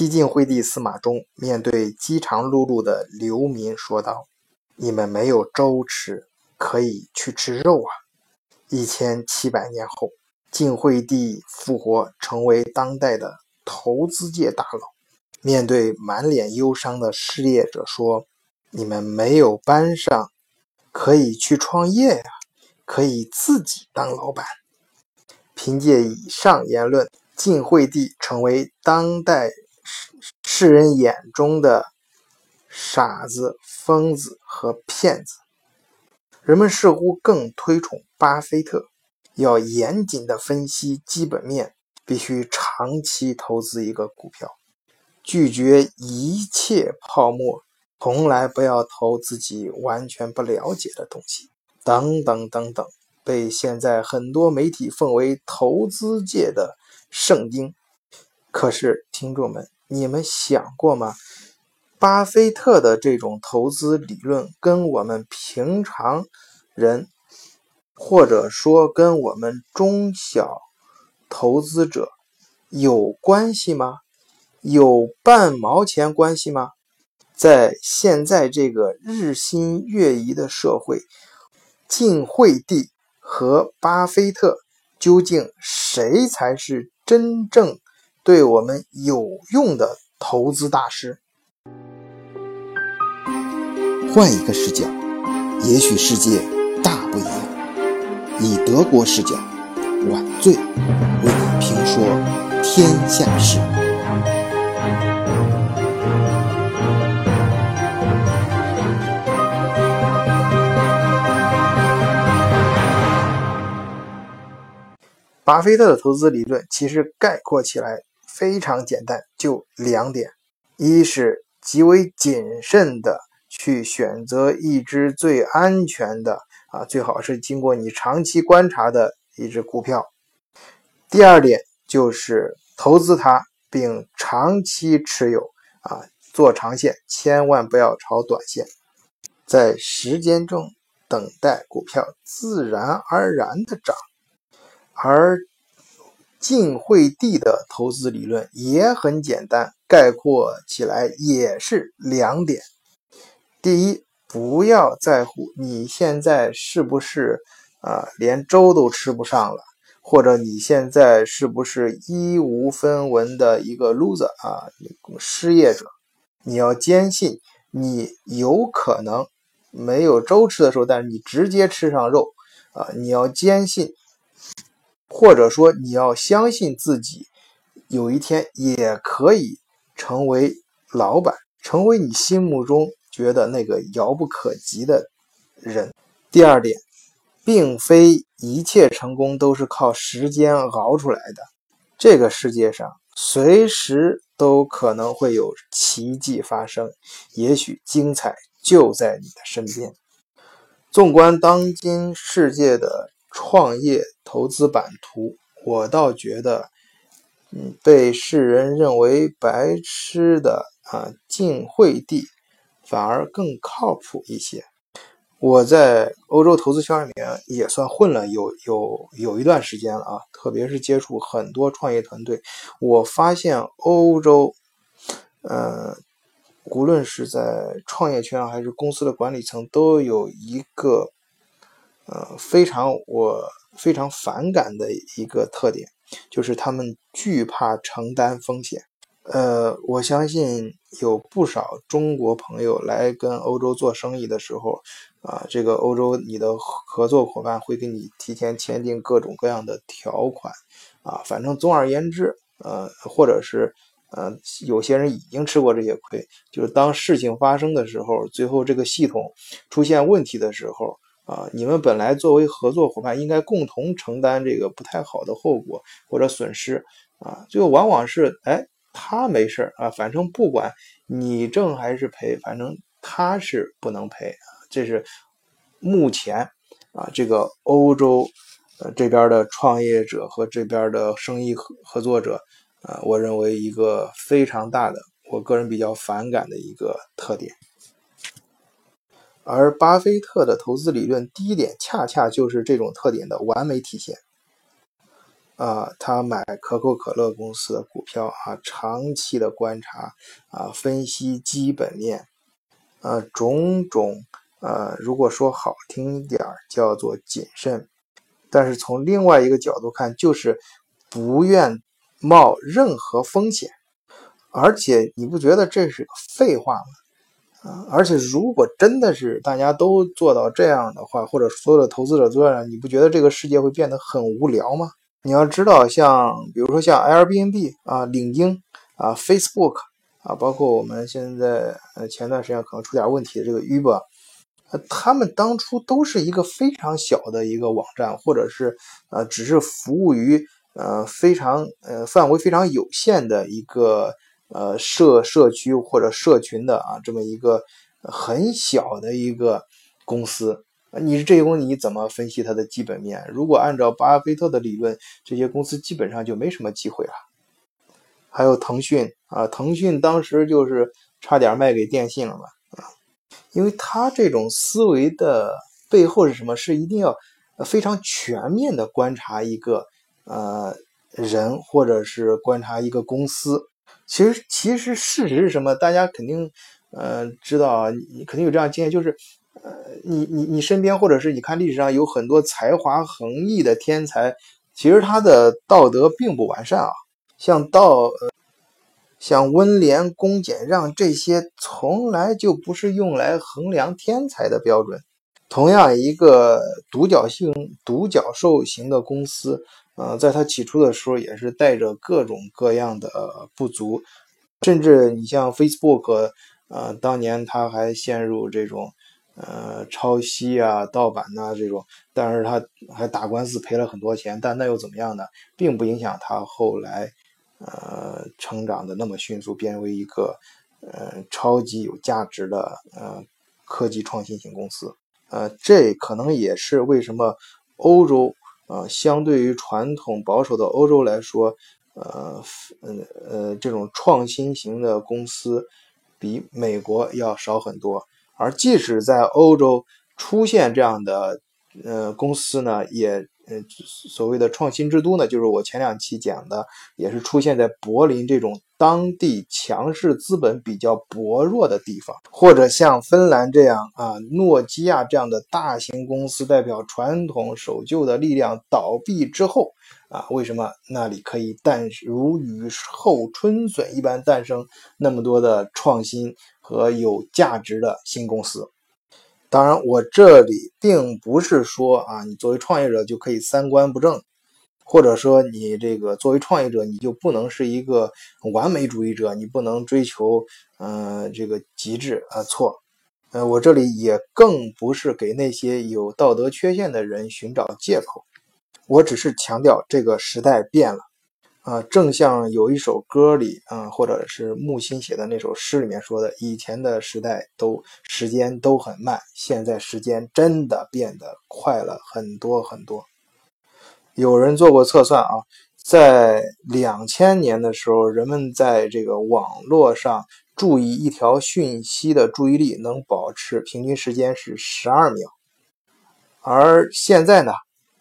西晋惠帝司马衷面对饥肠辘辘的流民说道：“你们没有粥吃，可以去吃肉啊！”一千七百年后，晋惠帝复活，成为当代的投资界大佬，面对满脸忧伤的失业者说：“你们没有班上，可以去创业呀，可以自己当老板。”凭借以上言论，晋惠帝成为当代。世人眼中的傻子、疯子和骗子，人们似乎更推崇巴菲特。要严谨的分析基本面，必须长期投资一个股票，拒绝一切泡沫，从来不要投自己完全不了解的东西，等等等等，被现在很多媒体奉为投资界的圣经。可是，听众们。你们想过吗？巴菲特的这种投资理论跟我们平常人，或者说跟我们中小投资者有关系吗？有半毛钱关系吗？在现在这个日新月异的社会，晋惠帝和巴菲特究竟谁才是真正？对我们有用的投资大师。换一个视角，也许世界大不一样。以德国视角，晚醉为你评说天下事。巴菲特的投资理论其实概括起来。非常简单，就两点：一是极为谨慎的去选择一只最安全的啊，最好是经过你长期观察的一只股票；第二点就是投资它并长期持有啊，做长线，千万不要炒短线，在时间中等待股票自然而然的涨，而。晋惠帝的投资理论也很简单，概括起来也是两点：第一，不要在乎你现在是不是啊连粥都吃不上了，或者你现在是不是一无分文的一个 loser 啊失业者，你要坚信你有可能没有粥吃的时候，但是你直接吃上肉啊，你要坚信。或者说，你要相信自己，有一天也可以成为老板，成为你心目中觉得那个遥不可及的人。第二点，并非一切成功都是靠时间熬出来的，这个世界上随时都可能会有奇迹发生，也许精彩就在你的身边。纵观当今世界的。创业投资版图，我倒觉得，嗯，被世人认为白痴的啊，晋惠帝反而更靠谱一些。我在欧洲投资圈里面也算混了有有有一段时间了啊，特别是接触很多创业团队，我发现欧洲，呃，无论是在创业圈还是公司的管理层，都有一个。呃，非常我非常反感的一个特点，就是他们惧怕承担风险。呃，我相信有不少中国朋友来跟欧洲做生意的时候，啊，这个欧洲你的合作伙伴会跟你提前签订各种各样的条款，啊，反正总而言之，呃，或者是呃，有些人已经吃过这些亏，就是当事情发生的时候，最后这个系统出现问题的时候。啊，你们本来作为合作伙伴，应该共同承担这个不太好的后果或者损失啊。最后往往是，哎，他没事啊，反正不管你挣还是赔，反正他是不能赔啊。这是目前啊，这个欧洲呃这边的创业者和这边的生意合合作者啊，我认为一个非常大的，我个人比较反感的一个特点。而巴菲特的投资理论第一点，恰恰就是这种特点的完美体现。啊，他买可口可乐公司的股票啊，长期的观察啊，分析基本面，啊，种种，呃，如果说好听点儿叫做谨慎，但是从另外一个角度看，就是不愿冒任何风险，而且你不觉得这是个废话吗？啊，而且如果真的是大家都做到这样的话，或者所有的投资者做样，你不觉得这个世界会变得很无聊吗？你要知道，像比如说像 Airbnb 啊、领英啊、Facebook 啊，包括我们现在呃前段时间可能出点问题的这个 Uber，他们当初都是一个非常小的一个网站，或者是呃只是服务于呃非常呃范围非常有限的一个呃社社区或者社群的啊这么一个很小的一个公司。你是这些公司，你怎么分析它的基本面？如果按照巴菲特的理论，这些公司基本上就没什么机会了。还有腾讯啊，腾讯当时就是差点卖给电信了嘛啊，因为他这种思维的背后是什么？是一定要非常全面的观察一个呃人，或者是观察一个公司。其实，其实事实是什么？大家肯定呃知道，你肯定有这样经验，就是。呃，你你你身边，或者是你看历史上有很多才华横溢的天才，其实他的道德并不完善啊。像道，呃，像温良恭俭让这些，从来就不是用来衡量天才的标准。同样，一个独角性、独角兽型的公司，呃，在它起初的时候也是带着各种各样的不足，甚至你像 Facebook，呃，当年它还陷入这种。呃，抄袭啊，盗版呐，这种，但是他还打官司赔了很多钱，但那又怎么样呢？并不影响他后来，呃，成长的那么迅速，变为一个呃超级有价值的呃科技创新型公司。呃，这可能也是为什么欧洲，呃，相对于传统保守的欧洲来说，呃，呃呃，这种创新型的公司比美国要少很多。而即使在欧洲出现这样的呃公司呢，也呃所谓的创新之都呢，就是我前两期讲的，也是出现在柏林这种当地强势资本比较薄弱的地方，或者像芬兰这样啊，诺基亚这样的大型公司代表传统守旧的力量倒闭之后啊，为什么那里可以诞如雨后春笋一般诞生那么多的创新？和有价值的新公司，当然，我这里并不是说啊，你作为创业者就可以三观不正，或者说你这个作为创业者你就不能是一个完美主义者，你不能追求呃这个极致啊错，呃，我这里也更不是给那些有道德缺陷的人寻找借口，我只是强调这个时代变了。啊，正像有一首歌里，啊，或者是木心写的那首诗里面说的，以前的时代都时间都很慢，现在时间真的变得快了很多很多。有人做过测算啊，在两千年的时候，人们在这个网络上注意一条讯息的注意力能保持平均时间是十二秒，而现在呢？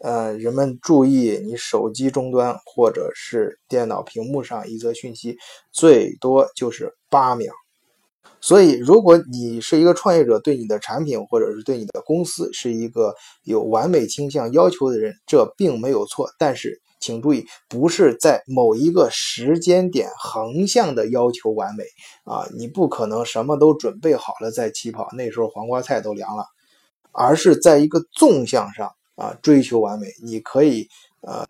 呃，人们注意你手机终端或者是电脑屏幕上一则讯息，最多就是八秒。所以，如果你是一个创业者，对你的产品或者是对你的公司是一个有完美倾向要求的人，这并没有错。但是，请注意，不是在某一个时间点横向的要求完美啊，你不可能什么都准备好了再起跑，那时候黄瓜菜都凉了，而是在一个纵向上。啊，追求完美，你可以呃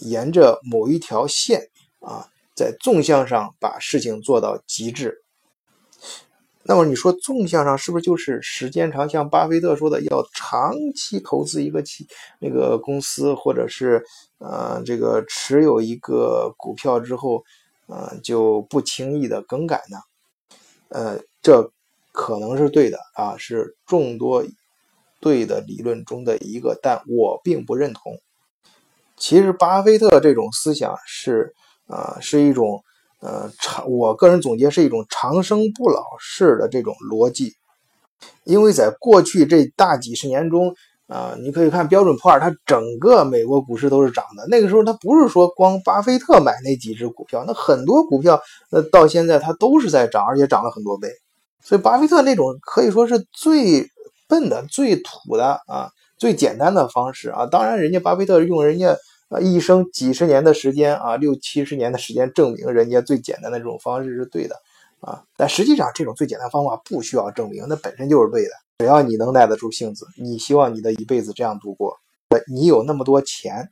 沿着某一条线啊，在纵向上把事情做到极致。那么你说纵向上是不是就是时间长？像巴菲特说的，要长期投资一个企那个公司，或者是呃这个持有一个股票之后，呃就不轻易的更改呢？呃，这可能是对的啊，是众多。对的理论中的一个，但我并不认同。其实，巴菲特这种思想是，呃，是一种，呃，长，我个人总结是一种长生不老式的这种逻辑。因为在过去这大几十年中，啊，你可以看标准普尔，它整个美国股市都是涨的。那个时候，它不是说光巴菲特买那几只股票，那很多股票，那到现在它都是在涨，而且涨了很多倍。所以，巴菲特那种可以说是最笨的、最土的啊、最简单的方式啊。当然，人家巴菲特用人家啊一生几十年的时间啊，六七十年的时间证明人家最简单的这种方式是对的啊。但实际上，这种最简单方法不需要证明，那本身就是对的。只要你能耐得住性子，你希望你的一辈子这样度过，你有那么多钱，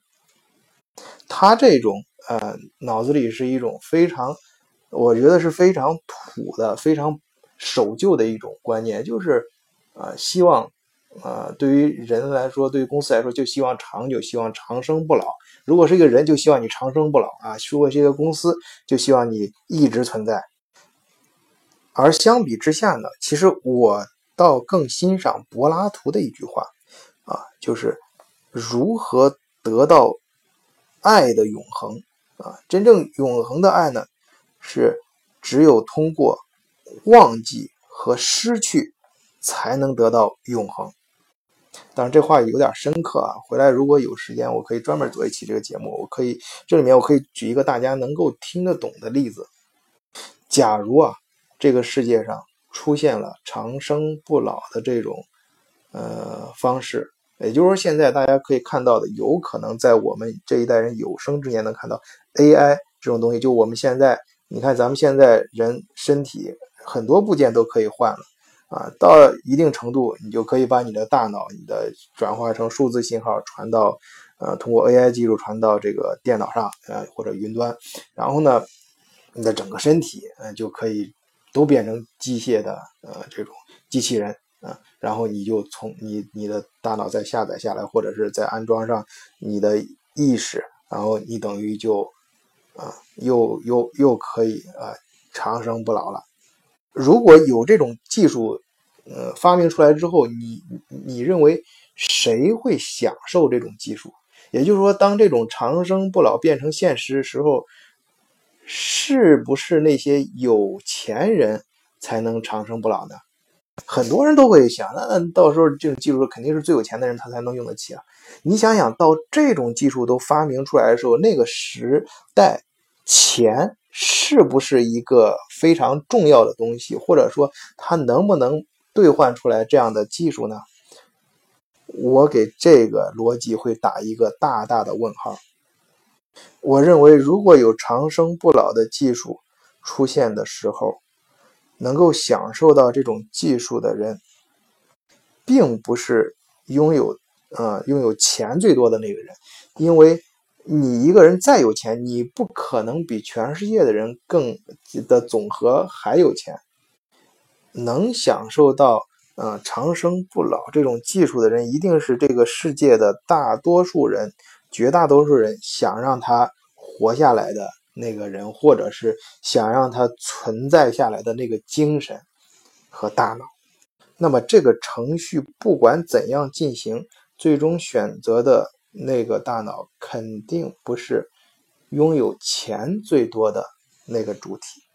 他这种呃脑子里是一种非常，我觉得是非常土的、非常守旧的一种观念，就是呃希望呃对于人来说，对于公司来说，就希望长久，希望长生不老。如果是一个人，就希望你长生不老啊；如果是一个公司，就希望你一直存在。而相比之下呢，其实我。倒更欣赏柏拉图的一句话，啊，就是如何得到爱的永恒啊？真正永恒的爱呢，是只有通过忘记和失去，才能得到永恒。当然，这话有点深刻啊。回来如果有时间，我可以专门做一期这个节目。我可以这里面我可以举一个大家能够听得懂的例子。假如啊，这个世界上。出现了长生不老的这种呃方式，也就是说，现在大家可以看到的，有可能在我们这一代人有生之年能看到 AI 这种东西。就我们现在，你看咱们现在人身体很多部件都可以换了啊，到一定程度，你就可以把你的大脑、你的转化成数字信号传到呃，通过 AI 技术传到这个电脑上呃或者云端，然后呢，你的整个身体嗯就可以。都变成机械的呃这种机器人啊，然后你就从你你的大脑再下载下来，或者是再安装上你的意识，然后你等于就啊又又又可以啊长生不老了。如果有这种技术呃发明出来之后，你你认为谁会享受这种技术？也就是说，当这种长生不老变成现实的时候。是不是那些有钱人才能长生不老呢？很多人都会想，那到时候这种技术肯定是最有钱的人他才能用得起啊。你想想到这种技术都发明出来的时候，那个时代钱是不是一个非常重要的东西？或者说它能不能兑换出来这样的技术呢？我给这个逻辑会打一个大大的问号。我认为，如果有长生不老的技术出现的时候，能够享受到这种技术的人，并不是拥有呃拥有钱最多的那个人，因为你一个人再有钱，你不可能比全世界的人更的总和还有钱。能享受到呃长生不老这种技术的人，一定是这个世界的大多数人。绝大多数人想让他活下来的那个人，或者是想让他存在下来的那个精神和大脑，那么这个程序不管怎样进行，最终选择的那个大脑肯定不是拥有钱最多的那个主体。